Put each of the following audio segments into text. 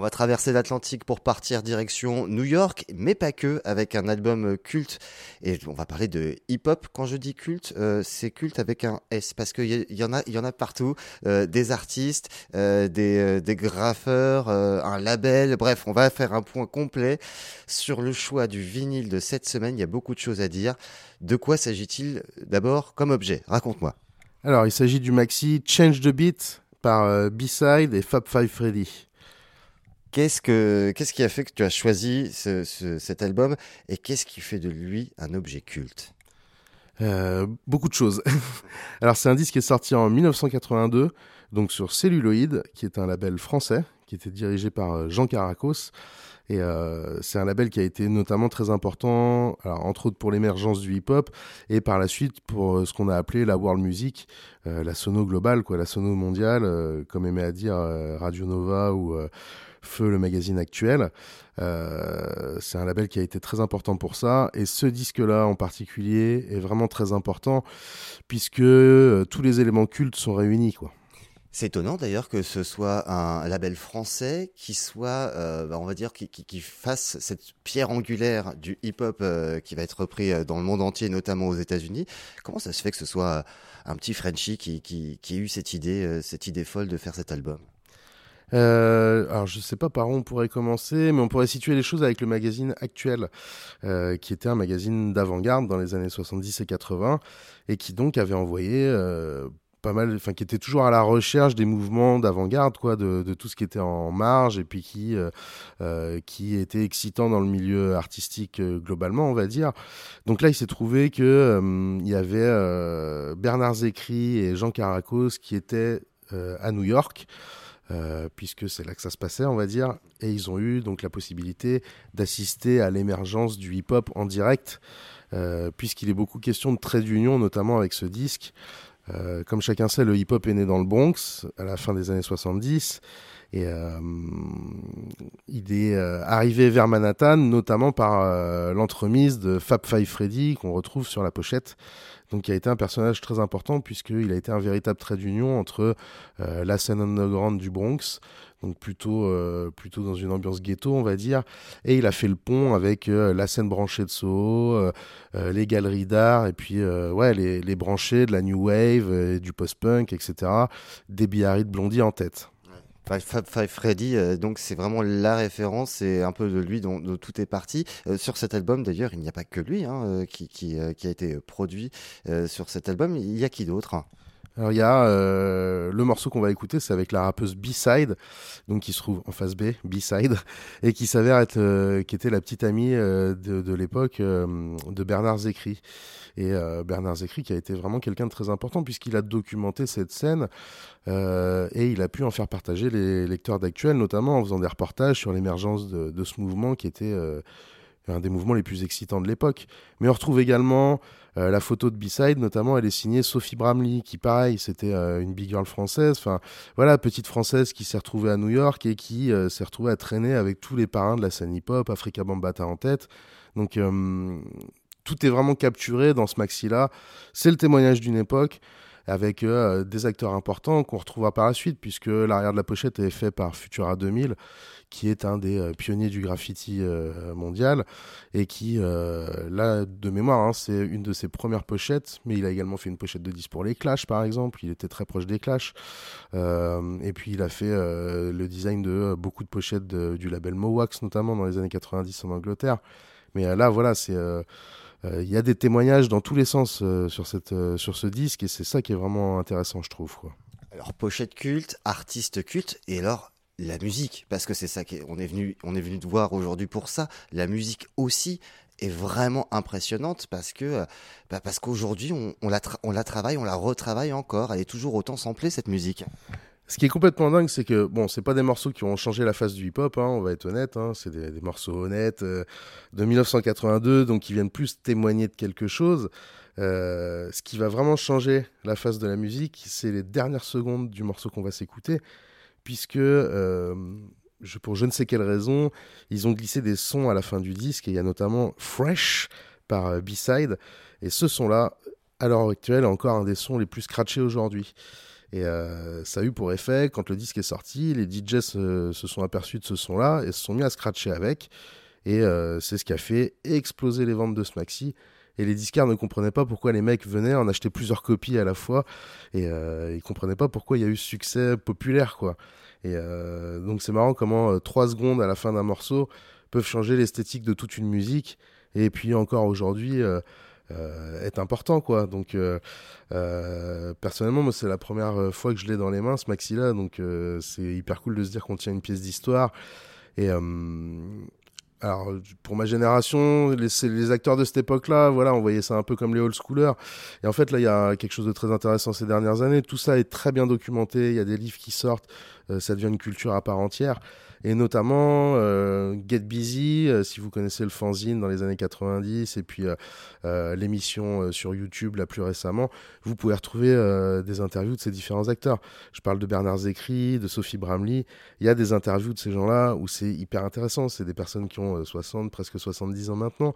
On va traverser l'Atlantique pour partir direction New York, mais pas que, avec un album culte. Et on va parler de hip-hop. Quand je dis culte, euh, c'est culte avec un S, parce qu'il y, y, en a, il y en a partout. Euh, des artistes, euh, des, des, graffeurs, un label. Bref, on va faire un point complet sur le choix du vinyle de cette semaine. Il y a beaucoup de choses à dire. De quoi s'agit-il d'abord comme objet? Raconte-moi. Alors, il s'agit du maxi Change the Beat par B-Side et Fab Five Freddy. Qu'est-ce, que, qu'est-ce qui a fait que tu as choisi ce, ce, cet album et qu'est-ce qui fait de lui un objet culte? Euh, Beaucoup de choses. Alors c'est un disque qui est sorti en 1982, donc sur Celluloid, qui est un label français, qui était dirigé par Jean Caracos. Et euh, c'est un label qui a été notamment très important, alors, entre autres pour l'émergence du hip-hop, et par la suite pour ce qu'on a appelé la world music, euh, la sono globale, quoi, la sono mondiale, euh, comme aimait à dire Radio Nova ou Feu, le magazine actuel. Euh, c'est un label qui a été très important pour ça. Et ce disque-là en particulier est vraiment très important puisque euh, tous les éléments cultes sont réunis. quoi. C'est étonnant d'ailleurs que ce soit un label français qui soit, euh, bah, on va dire, qui, qui, qui, fasse cette pierre angulaire du hip-hop euh, qui va être repris euh, dans le monde entier, notamment aux États-Unis. Comment ça se fait que ce soit un petit Frenchie qui, qui, qui ait eu cette idée, cette idée folle de faire cet album? Euh, alors je sais pas par où on pourrait commencer, mais on pourrait situer les choses avec le magazine actuel, euh, qui était un magazine d'avant-garde dans les années 70 et 80, et qui donc avait envoyé euh, pas mal, enfin qui était toujours à la recherche des mouvements d'avant-garde, quoi, de, tout ce qui était en marge et puis qui euh, euh qui était excitant dans le milieu artistique euh, globalement, on va dire. Donc là, il s'est trouvé que euh, il y avait Bernard Zécry et Jean Caracos qui étaient à New York. Euh, puisque c'est là que ça se passait, on va dire. Et ils ont eu donc la possibilité d'assister à l'émergence du hip-hop en direct, euh, puisqu'il est beaucoup question de trait d'union, notamment avec ce disque. Euh, comme chacun sait, le hip-hop est né dans le Bronx à la fin des années 70 et euh, il est euh, arrivé vers Manhattan, notamment par euh, l'entremise de Fab Five Freddy qu'on retrouve sur la pochette. Donc, il a été un personnage très important puisqu'il a été un véritable trait d'union entre euh, la scène underground du Bronx, donc plutôt euh, plutôt dans une ambiance ghetto, on va dire, et il a fait le pont avec euh, la scène branchée de Soho, les galeries d'art et puis ouais les, les branchés de la new wave, du post-punk, etc. Des Biarritz Blondie en tête. Fab Five Freddy, euh, donc c'est vraiment la référence, c'est un peu de lui dont, tout est parti. Euh, sur cet album, d'ailleurs, il n'y a pas que lui hein, euh, qui, qui, qui, a été produit sur cet album. Il y a qui d'autre alors il y a euh, le morceau qu'on va écouter, c'est avec la rappeuse B-Side, donc qui se trouve en face B, B-Side, et qui s'avère être, euh, qui était la petite amie euh, de, l'époque de Bernard Zécry. Et Bernard Zécry qui a été vraiment quelqu'un de très important puisqu'il a documenté cette scène et il a pu en faire partager les lecteurs d'actuels, notamment en faisant des reportages sur l'émergence de, ce mouvement qui était un des mouvements les plus excitants de l'époque. Mais on retrouve également euh, la photo de B-Side, notamment, elle est signée Sophie Bramley, qui, pareil, c'était euh, une big girl française. Enfin, voilà, petite française qui s'est retrouvée à New York et qui euh, s'est retrouvée à traîner avec tous les parrains de la scène hip-hop, Africa Bambata en tête. Donc, tout est vraiment capturé dans ce maxi-là. C'est le témoignage d'une époque avec euh, des acteurs importants qu'on retrouvera par la suite, puisque l'arrière de la pochette est fait par Futura 2000, qui est un des euh, pionniers du graffiti euh, mondial, et qui, là, de mémoire, hein, c'est une de ses premières pochettes, mais il a également fait une pochette de 10 pour les Clash, par exemple, il était très proche des Clash, et puis il a fait le design de beaucoup de pochettes du label Mowax, notamment dans les années 90 en Angleterre. Mais là, voilà, c'est il euh, y a des témoignages dans tous les sens euh, sur, cette, euh, sur ce disque et c'est ça qui est vraiment intéressant, je trouve. Quoi. Alors, pochette culte, artiste culte, et alors la musique, parce que c'est ça qu'on est venu, on est venu de voir aujourd'hui pour ça. La musique aussi est vraiment impressionnante parce que bah parce qu'aujourd'hui on, la on la travaille, on la retravaille encore. Elle est toujours autant samplée cette musique. Ce qui est complètement dingue, c'est que bon, c'est pas des morceaux qui ont changé la face du hip-hop, hein, on va être honnête, hein, c'est des, morceaux honnêtes euh, de 1982, donc qui viennent plus témoigner de quelque chose. Euh, ce qui va vraiment changer la face de la musique, c'est les dernières secondes du morceau qu'on va s'écouter, puisque euh, pour je ne sais quelle raison, ils ont glissé des sons à la fin du disque, et il y a notamment Fresh par B-Side, et ce son-là, à l'heure actuelle, est encore un des sons les plus scratchés aujourd'hui. Et euh, ça a eu pour effet, quand le disque est sorti, les DJs se, sont aperçus de ce son-là et se sont mis à scratcher avec. Et euh, c'est ce qui a fait exploser les ventes de ce maxi. Et les disquaires ne comprenaient pas pourquoi les mecs venaient en acheter plusieurs copies à la fois. Et euh, ils comprenaient pas pourquoi il y a eu ce succès populaire, quoi. Et euh, donc c'est marrant comment trois secondes à la fin d'un morceau peuvent changer l'esthétique de toute une musique. Et puis encore aujourd'hui, euh, est important quoi donc euh, euh, personnellement moi c'est la première fois que je l'ai dans les mains ce maxi là donc c'est hyper cool de se dire qu'on tient une pièce d'histoire et alors pour ma génération, les, les, acteurs de cette époque-là, voilà, on voyait ça un peu comme les old schoolers. Et en fait, là, il y a quelque chose de très intéressant ces dernières années. Tout ça est très bien documenté. Il y a des livres qui sortent. ça devient une culture à part entière et notamment euh, Get Busy, euh, si vous connaissez le fanzine dans les années 90, et puis euh, l'émission sur YouTube là plus récemment, vous pouvez retrouver des interviews de ces différents acteurs. Je parle de Bernard Zécry, de Sophie Bramley. Il y a des interviews de ces gens-là où c'est hyper intéressant. C'est des personnes qui ont 60, presque 70 ans maintenant,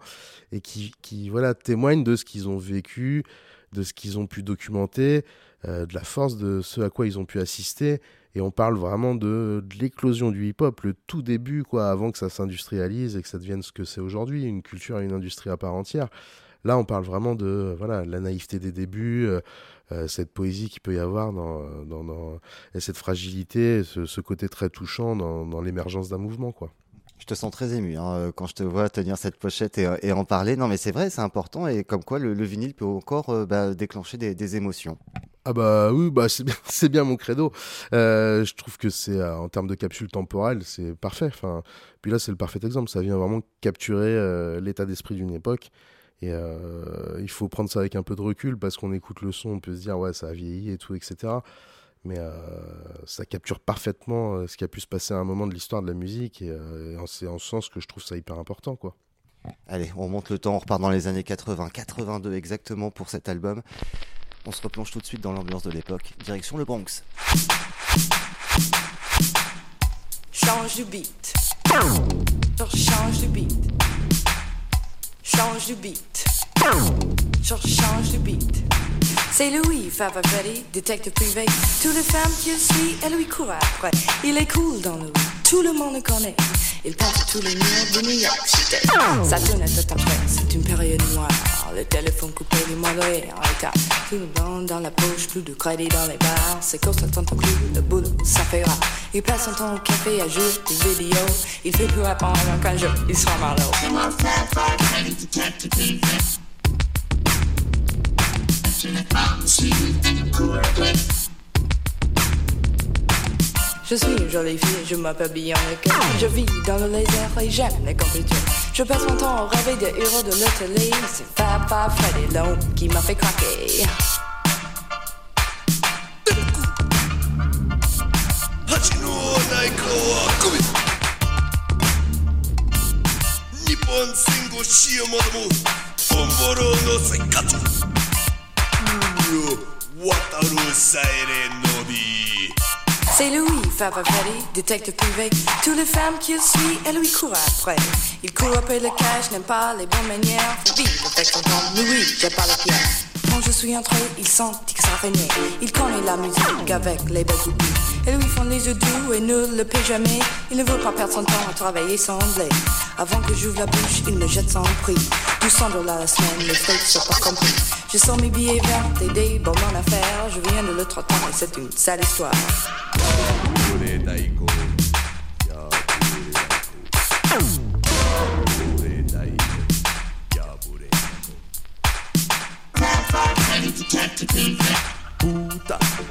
et qui, qui voilà, témoignent de ce qu'ils ont vécu, de ce qu'ils ont pu documenter, de la force de ce à quoi ils ont pu assister et on parle vraiment de, l'éclosion du hip-hop, le tout début, quoi, avant que ça s'industrialise et que ça devienne ce que c'est aujourd'hui, une culture et une industrie à part entière. Là, on parle vraiment de voilà la naïveté des débuts, euh, euh, cette poésie qu'il peut y avoir dans, dans, et cette fragilité, ce, côté très touchant dans, l'émergence d'un mouvement, quoi. Je te sens très ému hein, quand je te vois tenir cette pochette et, en parler. Non, mais c'est vrai, c'est important et comme quoi le, vinyle peut encore euh, bah, déclencher des émotions. Ah bah oui, bah c'est bien, mon credo. Euh, je trouve que c'est euh, en termes de capsule temporelle, c'est parfait. Enfin, puis là c'est le parfait exemple. Ça vient vraiment capturer euh, l'état d'esprit d'une époque. Et il faut prendre ça avec un peu de recul parce qu'on écoute le son, on peut se dire ouais ça a vieilli et tout, etc. Mais ça capture parfaitement ce qui a pu se passer à un moment de l'histoire de la musique et, c'est en ce sens que je trouve ça hyper important quoi. Allez, on monte le temps, on repart dans les années 80, 82 exactement pour cet album. On se replonge tout de suite dans l'ambiance de l'époque. Direction le Bronx. Change du beat. Change du beat. Change du beat. Change du beat. C'est Louis, Freddy, détective privé. Toutes les femmes qu'il suit, elle lui court après. Il est cool dans le tout le monde le connaît. Il peint tous les murs de New York City. Ça tourne à tout après, c'est une période noire. Le téléphone coupé, les mollets en état. Tout le monde dans la poche, plus de crédit dans les bars. C'est comme ça tant plus, le boulot, ça fait rare. Il passe son temps au café à jouer des vidéos. Il fait plus répondre qu'un jour, il sera marlot. Je suis une jolie fille, je m'appelle bien le Je vis dans le laser et j'aime les compétitions. Je passe mon temps à rêver des héros de l'hôtellerie. C'est Papa Freddy Long qui m'a fait craquer. Nippon Singo Shio Bomboro no Seikatsu c'est Louis, Papa Freddy, détective privé. Toutes les femmes qu'il suit, elle lui court après. Il court après le cash, n'aime pas les bonnes manières. Faut vivre avec son temps, Louis, j'ai pas la pierre. Quand je suis entré, il sent qu'il s'araignait. Il connaît la musique avec les belles Elles lui font les yeux doux et ne le paie jamais. Il ne veut pas perdre son temps à travailler sans blé. Avant que j'ouvre la bouche, il me jette sans prix. 200 dollars la semaine, les frais sont pas compris. Je sens mes billets verts et des bonnes affaires. Je viens de le trottoir et c'est une sale histoire.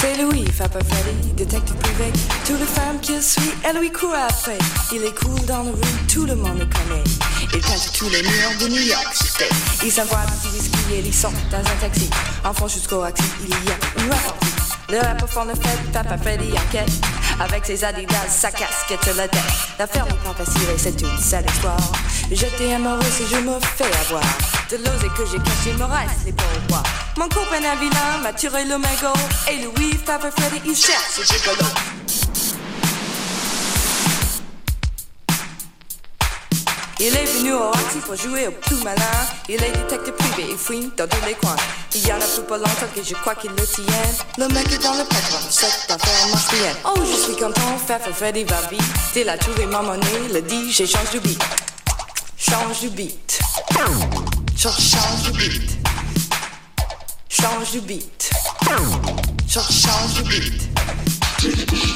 C'est Louis, Papa Freddy, détective privé. Toutes les femmes qu'il suit, elle lui court après. Il est cool dans la rue, tout le monde le connaît. Il peint tous les murs de New York City. Il s'envoie petit whisky et il sort dans un taxi. Enfant jusqu'au axi, il y a une répartie. Le rappeur font le fait, Papa Freddy enquête. Avec ses adidas, sa casquette la tête. L'affaire n'est pas facile et c'est une sale histoire. J'étais amoureux si je me fais avoir. De l'osé que j'ai caché me reste les pourboires. Mon copain un vilain m'a tiré le mégot. Et Louis, Papa Freddy, il cherche ce gigolo. Il est venu au Roxy pour jouer au plus malin. Il est détective privé, il fouine dans tous les coins. Il y en a plus pas longtemps que je crois qu'il le tient. Le mec est dans le patron, cette affaire marche bien. Oh, je suis content, faire Freddy va vite. Il a trouvé ma monnaie, le dit, j'ai change de beat. Change de beat. Change, change de beat. Change de beat. Change, change de beat.